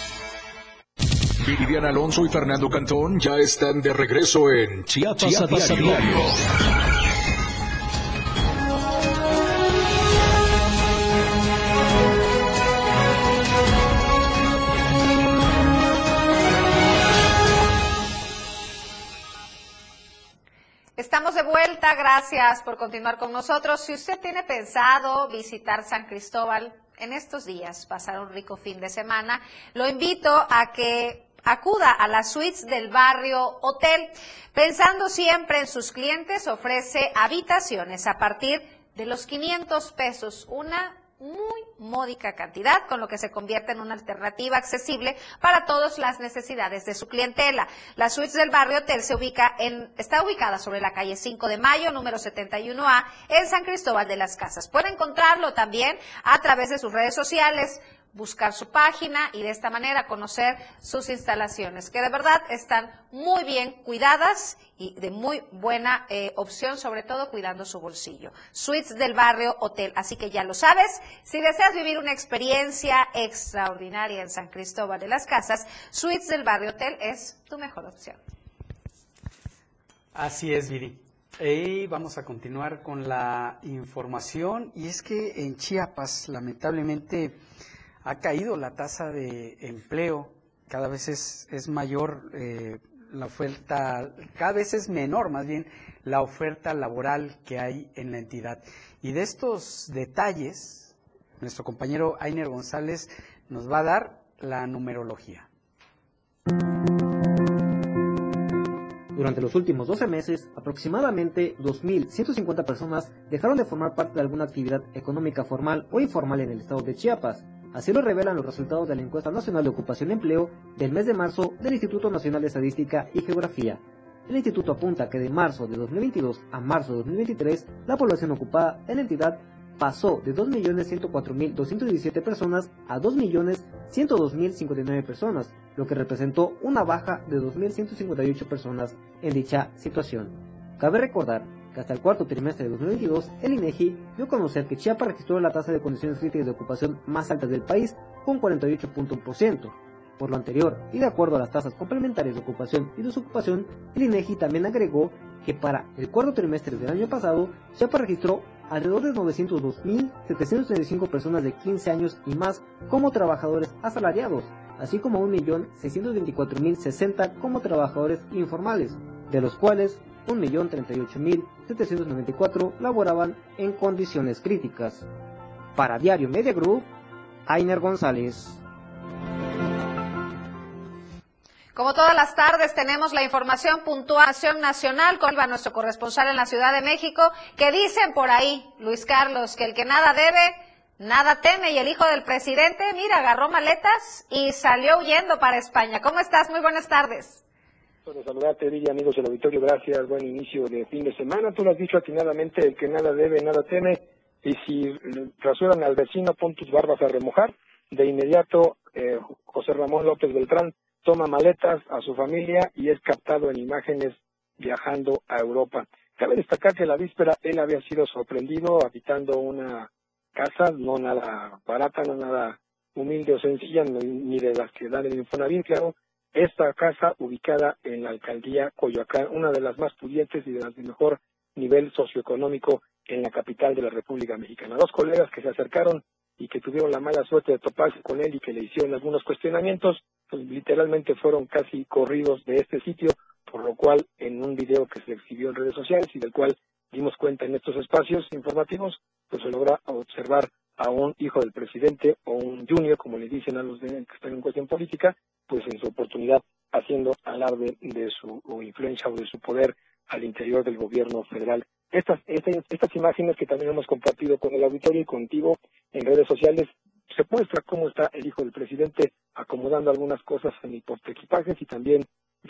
Viviana Alonso y Fernando Cantón ya están de regreso en Chiapas, Chiapas a a diario. diario. Estamos de vuelta, gracias por continuar con nosotros. Si usted tiene pensado visitar San Cristóbal en estos días, pasar un rico fin de semana, lo invito a que acuda a las suites del barrio Hotel. Pensando siempre en sus clientes, ofrece habitaciones a partir de los 500 pesos, una muy módica cantidad, con lo que se convierte en una alternativa accesible para todas las necesidades de su clientela. La suites del barrio Hotel se ubica en, está ubicada sobre la calle 5 de Mayo, número 71A, en San Cristóbal de las Casas. Puede encontrarlo también a través de sus redes sociales, buscar su página y de esta manera conocer sus instalaciones, que de verdad están muy bien cuidadas y de muy buena eh, opción, sobre todo cuidando su bolsillo. Suites del barrio Hotel, así que ya lo sabes, si deseas vivir una experiencia extraordinaria en San Cristóbal de las Casas, Suites del barrio Hotel es tu mejor opción. Así es, Viri. Y vamos a continuar con la información. Y es que en Chiapas, lamentablemente, ha caído la tasa de empleo. Cada vez es, es mayor eh, la oferta, cada vez es menor más bien la oferta laboral que hay en la entidad. Y de estos detalles, nuestro compañero Ainer González nos va a dar la numerología. Durante los últimos 12 meses, aproximadamente 2.150 personas dejaron de formar parte de alguna actividad económica formal o informal en el estado de Chiapas. Así lo revelan los resultados de la Encuesta Nacional de Ocupación y Empleo del mes de marzo del Instituto Nacional de Estadística y Geografía. El instituto apunta que de marzo de 2022 a marzo de 2023, la población ocupada en la entidad pasó de 2.104.217 personas a 2.102.059 personas, lo que representó una baja de 2.158 personas en dicha situación. Cabe recordar que hasta el cuarto trimestre de 2022, el INEGI dio a conocer que Chiapas registró la tasa de condiciones críticas de ocupación más alta del país, con 48.1%. Por lo anterior, y de acuerdo a las tasas complementarias de ocupación y desocupación, el INEGI también agregó que para el cuarto trimestre del año pasado, Chiapas registró alrededor de 902.735 personas de 15 años y más como trabajadores asalariados, así como 1.624.060 como trabajadores informales, de los cuales 1.038.794 laboraban en condiciones críticas. Para Diario Media Group, Ainer González. Como todas las tardes tenemos la información puntuación nacional con nuestro corresponsal en la Ciudad de México, que dicen por ahí, Luis Carlos, que el que nada debe, nada teme y el hijo del presidente, mira, agarró maletas y salió huyendo para España. ¿Cómo estás? Muy buenas tardes. Bueno, saludarte, Villa, amigos del auditorio, gracias, buen inicio de fin de semana. Tú lo has dicho atinadamente, el que nada debe, nada teme, y si rasuran al vecino, pon tus barbas a remojar. De inmediato, eh, José Ramón López Beltrán toma maletas a su familia y es captado en imágenes viajando a Europa. Cabe destacar que la víspera él había sido sorprendido habitando una casa, no nada barata, no nada humilde o sencilla, ni ni de las que dan el Infonavit, claro, esta casa ubicada en la alcaldía Coyoacán, una de las más pudientes y de las de mejor nivel socioeconómico en la capital de la República Mexicana. Dos colegas que se acercaron y que tuvieron la mala suerte de toparse con él y que le hicieron algunos cuestionamientos, pues literalmente fueron casi corridos de este sitio, por lo cual en un video que se exhibió en redes sociales y del cual dimos cuenta en estos espacios informativos, pues se logra observar a un hijo del presidente o un junior, como le dicen a los de, que están en cuestión política, pues en su oportunidad haciendo alarde de su influencia o de su poder al interior del gobierno federal. Estas, estas, estas imágenes que también hemos compartido con el auditorio y contigo en redes sociales, se muestra cómo está el hijo del presidente acomodando algunas cosas en el portaequipajes y también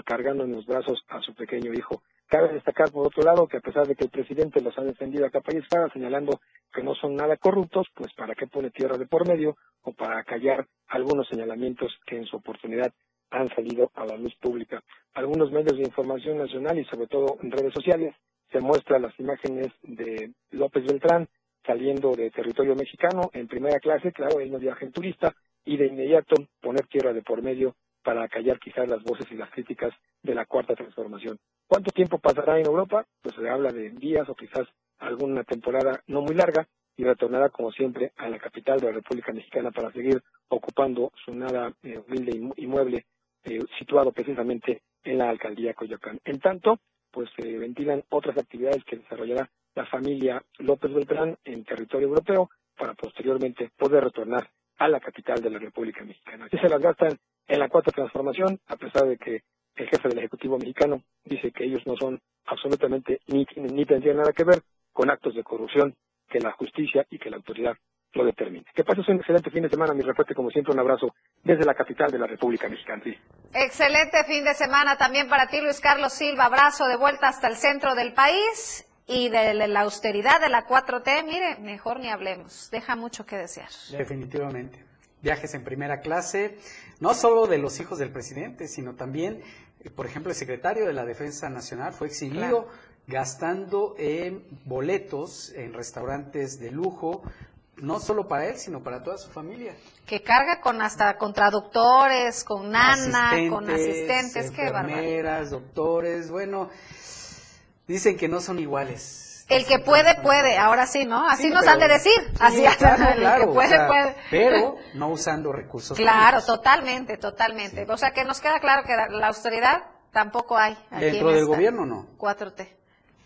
cargando en los brazos a su pequeño hijo. Cabe destacar, por otro lado, que a pesar de que el presidente los ha defendido a capa y espada, señalando que no son nada corruptos, pues para qué pone tierra de por medio o para callar algunos señalamientos que en su oportunidad han salido a la luz pública. Algunos medios de información nacional y sobre todo en redes sociales se muestran las imágenes de López Beltrán saliendo de territorio mexicano en primera clase, claro, él no viaja en turista, y de inmediato poner tierra de por medio para callar quizás las voces y las críticas de la cuarta transformación. ¿Cuánto tiempo pasará en Europa? Pues se habla de días o quizás alguna temporada no muy larga y retornará como siempre a la capital de la República Mexicana para seguir ocupando su nada eh, humilde inmueble eh, situado precisamente en la alcaldía Coyoacán. En tanto, pues se ventilan otras actividades que desarrollará la familia López Beltrán en territorio europeo para posteriormente poder retornar a la capital de la República Mexicana. Se las gastan en la cuarta transformación, a pesar de que el jefe del Ejecutivo mexicano dice que ellos no son absolutamente ni ni tendrían nada que ver con actos de corrupción que la justicia y que la autoridad lo determine. Que pases un excelente fin de semana, mi reporte como siempre un abrazo desde la capital de la República Mexicana. Excelente fin de semana también para ti, Luis Carlos Silva. Abrazo de vuelta hasta el centro del país y de la austeridad de la 4T, mire, mejor ni hablemos. Deja mucho que desear. Definitivamente. Viajes en primera clase, no solo de los hijos del presidente, sino también, eh, por ejemplo, el secretario de la Defensa Nacional fue exhibido gastando en boletos en restaurantes de lujo, no solo para él, sino para toda su familia. Que carga con hasta con traductores, con nana, con asistentes, qué enfermeras, doctores, bueno, Dicen que no son iguales. El que puede, puede, ahora sí, ¿no? Así nos han de decir. Así claro, el que puede, puede. Pero no usando recursos. Claro, totalmente, totalmente. O sea, que nos queda claro que la austeridad tampoco hay. Dentro del gobierno no. 4T.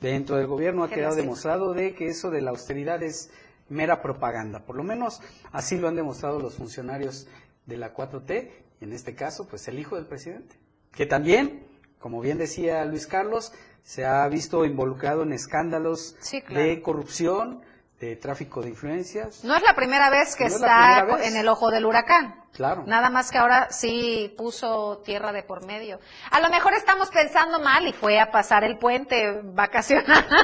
Dentro del gobierno ha quedado demostrado de que eso de la austeridad es mera propaganda. Por lo menos así lo han demostrado los funcionarios de la 4T, y en este caso, pues el hijo del presidente. Que también, como bien decía Luis Carlos, se ha visto involucrado en escándalos de corrupción, de tráfico de influencias. No es la primera vez que está en el ojo del huracán. Claro. Nada más que ahora sí puso tierra de por medio. A lo mejor estamos pensando mal y fue a pasar el puente vacacional. (laughs)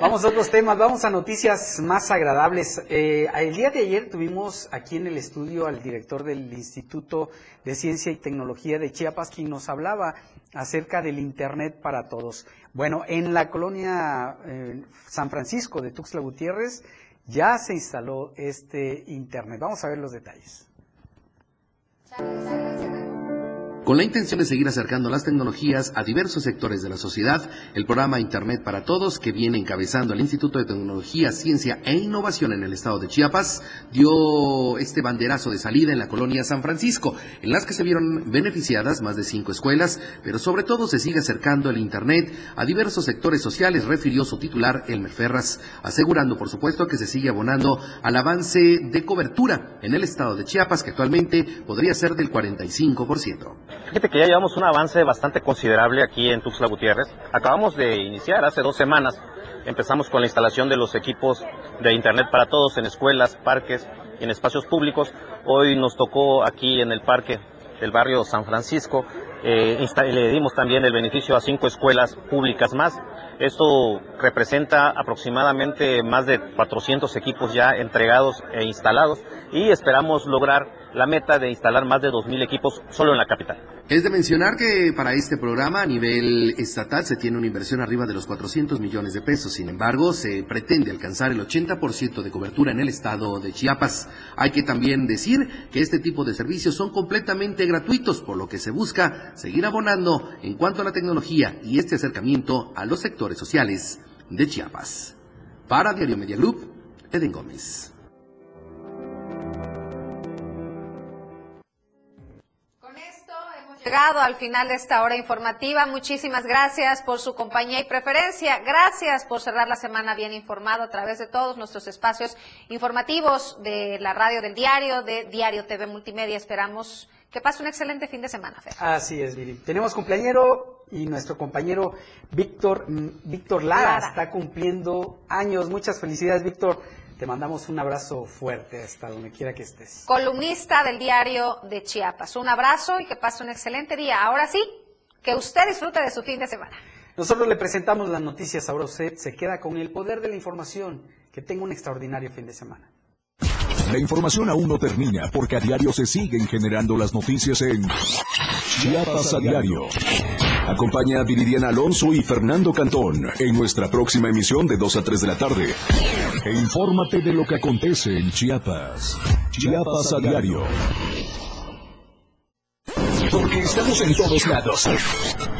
Vamos a otros temas, vamos a noticias más agradables. Eh, el día de ayer tuvimos aquí en el estudio al director del Instituto de Ciencia y Tecnología de Chiapas, quien nos hablaba acerca del Internet para todos. Bueno, en la colonia eh, San Francisco de Tuxtla Gutiérrez ya se instaló este Internet. Vamos a ver los detalles. Con la intención de seguir acercando las tecnologías a diversos sectores de la sociedad, el programa Internet para Todos, que viene encabezando el Instituto de Tecnología, Ciencia e Innovación en el estado de Chiapas, dio este banderazo de salida en la colonia San Francisco, en las que se vieron beneficiadas más de cinco escuelas, pero sobre todo se sigue acercando el Internet a diversos sectores sociales, refirió su titular Elmer Ferras, asegurando por supuesto que se sigue abonando al avance de cobertura en el estado de Chiapas, que actualmente podría ser del 45%. Fíjate que ya llevamos un avance bastante considerable aquí en Tuxtla Gutiérrez. Acabamos de iniciar hace dos semanas. Empezamos con la instalación de los equipos de Internet para todos en escuelas, parques en espacios públicos. Hoy nos tocó aquí en el parque del barrio San Francisco. Eh, le dimos también el beneficio a cinco escuelas públicas más. Esto representa aproximadamente más de 400 equipos ya entregados e instalados y esperamos lograr la meta de instalar más de 2.000 equipos solo en la capital. Es de mencionar que para este programa a nivel estatal se tiene una inversión arriba de los 400 millones de pesos. Sin embargo, se pretende alcanzar el 80% de cobertura en el estado de Chiapas. Hay que también decir que este tipo de servicios son completamente gratuitos, por lo que se busca seguir abonando en cuanto a la tecnología y este acercamiento a los sectores sociales de Chiapas. Para Diario Media Group, Eden Gómez. Llegado al final de esta hora informativa. Muchísimas gracias por su compañía y preferencia. Gracias por cerrar la semana bien informado a través de todos nuestros espacios informativos de la radio del diario, de Diario TV Multimedia. Esperamos Que pase un excelente fin de semana, Fer. Así es, Viri. Tenemos cumpleañero y nuestro compañero Víctor, Víctor Lara, Lara. está cumpliendo años. Muchas felicidades, Víctor. Te mandamos un abrazo fuerte hasta donde quiera que estés. Columnista del diario de Chiapas. Un abrazo y que pase un excelente día. Ahora sí, que usted disfrute de su fin de semana. Nosotros le presentamos las noticias, ahora usted se queda con el poder de la información. Que tenga un extraordinario fin de semana. La información aún no termina porque a diario se siguen generando las noticias en Chiapas a diario. Acompaña a Viridiana Alonso y Fernando Cantón en nuestra próxima emisión de 2 a 3 de la tarde. E infórmate de lo que acontece en Chiapas. Chiapas a diario. Porque estamos en todos lados.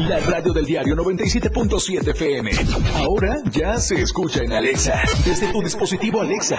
La radio del diario 97.7 FM. Ahora ya se escucha en Alexa. Desde tu dispositivo Alexa.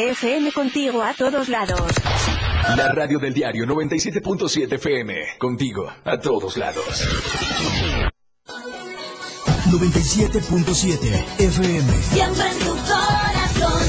FM contigo a todos lados. La radio del diario 97.7 FM. Contigo, a todos lados. 97.7 FM. Siempre en tu corazón.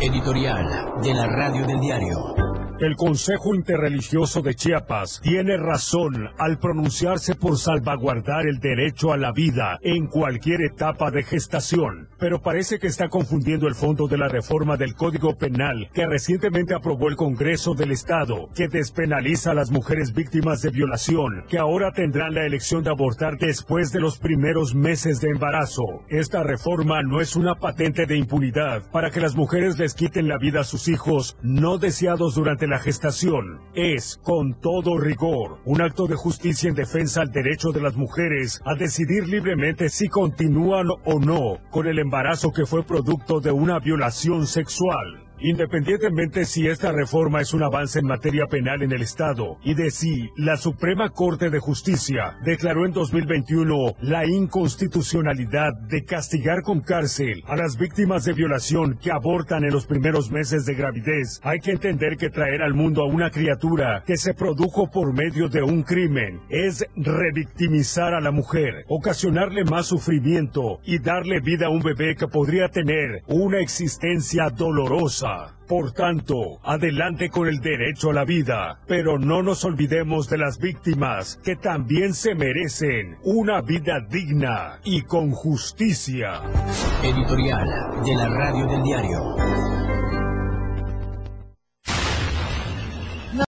Editorial de la radio del diario. El Consejo Interreligioso de Chiapas tiene razón al pronunciarse por salvaguardar el derecho a la vida en cualquier etapa de gestación, pero parece que está confundiendo el fondo de la reforma del Código Penal que recientemente aprobó el Congreso del Estado, que despenaliza a las mujeres víctimas de violación, que ahora tendrán la elección de abortar después de los primeros meses de embarazo. Esta reforma no es una patente de impunidad para que las mujeres les quiten la vida a sus hijos no deseados durante la gestación. Es, con todo rigor, un acto de justicia en defensa al derecho de las mujeres a decidir libremente si continúan o no con el embarazo que fue producto de una violación sexual. Independientemente si esta reforma es un avance en materia penal en el Estado y de si la Suprema Corte de Justicia declaró en 2021 la inconstitucionalidad de castigar con cárcel a las víctimas de violación que abortan en los primeros meses de gravidez, hay que entender que traer al mundo a una criatura que se produjo por medio de un crimen es revictimizar a la mujer, ocasionarle más sufrimiento y darle vida a un bebé que podría tener una existencia dolorosa. Por tanto, adelante con el derecho a la vida, pero no nos olvidemos de las víctimas que también se merecen una vida digna y con justicia. Editorial de la radio del diario.